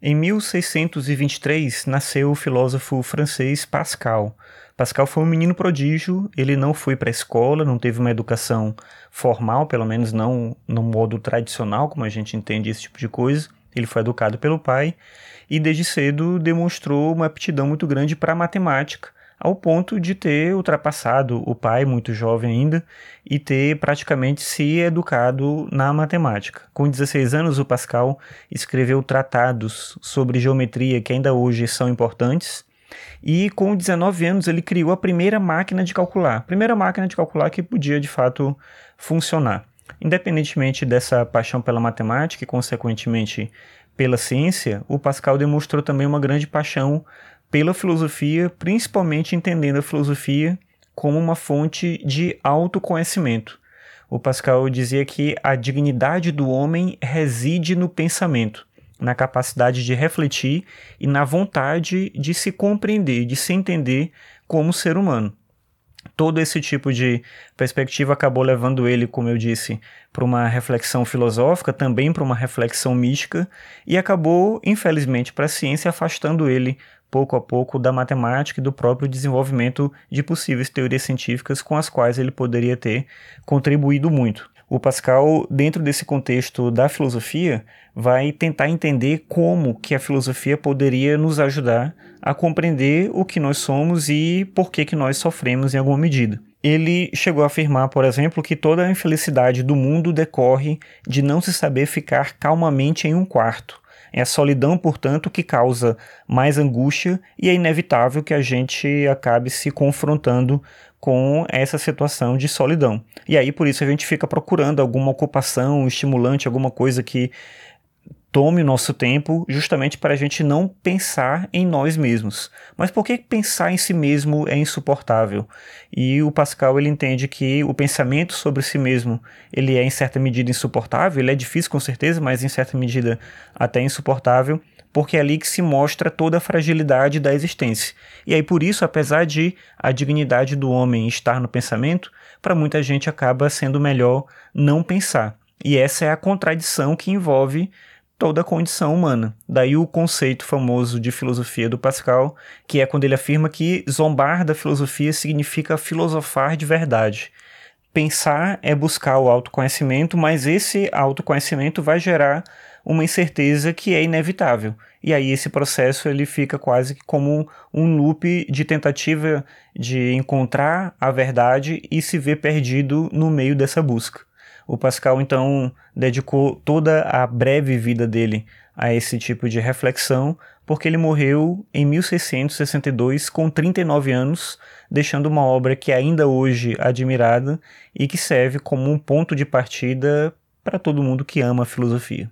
Em 1623 nasceu o filósofo francês Pascal. Pascal foi um menino prodígio, ele não foi para a escola, não teve uma educação formal, pelo menos não no modo tradicional, como a gente entende esse tipo de coisa. Ele foi educado pelo pai e desde cedo demonstrou uma aptidão muito grande para a matemática, ao ponto de ter ultrapassado o pai, muito jovem ainda, e ter praticamente se educado na matemática. Com 16 anos, o Pascal escreveu tratados sobre geometria que ainda hoje são importantes. E com 19 anos ele criou a primeira máquina de calcular, primeira máquina de calcular que podia de fato funcionar. Independentemente dessa paixão pela matemática e consequentemente pela ciência, o Pascal demonstrou também uma grande paixão pela filosofia, principalmente entendendo a filosofia como uma fonte de autoconhecimento. O Pascal dizia que a dignidade do homem reside no pensamento, na capacidade de refletir e na vontade de se compreender, de se entender como ser humano todo esse tipo de perspectiva acabou levando ele, como eu disse, para uma reflexão filosófica, também para uma reflexão mística, e acabou, infelizmente, para a ciência, afastando ele pouco a pouco da matemática e do próprio desenvolvimento de possíveis teorias científicas com as quais ele poderia ter contribuído muito. O Pascal, dentro desse contexto da filosofia, vai tentar entender como que a filosofia poderia nos ajudar a compreender o que nós somos e por que que nós sofremos em alguma medida. Ele chegou a afirmar, por exemplo, que toda a infelicidade do mundo decorre de não se saber ficar calmamente em um quarto. É a solidão, portanto, que causa mais angústia e é inevitável que a gente acabe se confrontando com essa situação de solidão. E aí por isso a gente fica procurando alguma ocupação estimulante, alguma coisa que tome o nosso tempo, justamente para a gente não pensar em nós mesmos. Mas por que pensar em si mesmo é insuportável? E o Pascal ele entende que o pensamento sobre si mesmo ele é em certa medida insuportável, ele é difícil com certeza, mas em certa medida até insuportável porque é ali que se mostra toda a fragilidade da existência. E aí, por isso, apesar de a dignidade do homem estar no pensamento, para muita gente acaba sendo melhor não pensar. E essa é a contradição que envolve toda a condição humana. Daí o conceito famoso de filosofia do Pascal, que é quando ele afirma que zombar da filosofia significa filosofar de verdade. Pensar é buscar o autoconhecimento, mas esse autoconhecimento vai gerar uma incerteza que é inevitável. E aí esse processo ele fica quase como um loop de tentativa de encontrar a verdade e se ver perdido no meio dessa busca. O Pascal então dedicou toda a breve vida dele a esse tipo de reflexão, porque ele morreu em 1662 com 39 anos, deixando uma obra que ainda hoje admirada e que serve como um ponto de partida para todo mundo que ama a filosofia.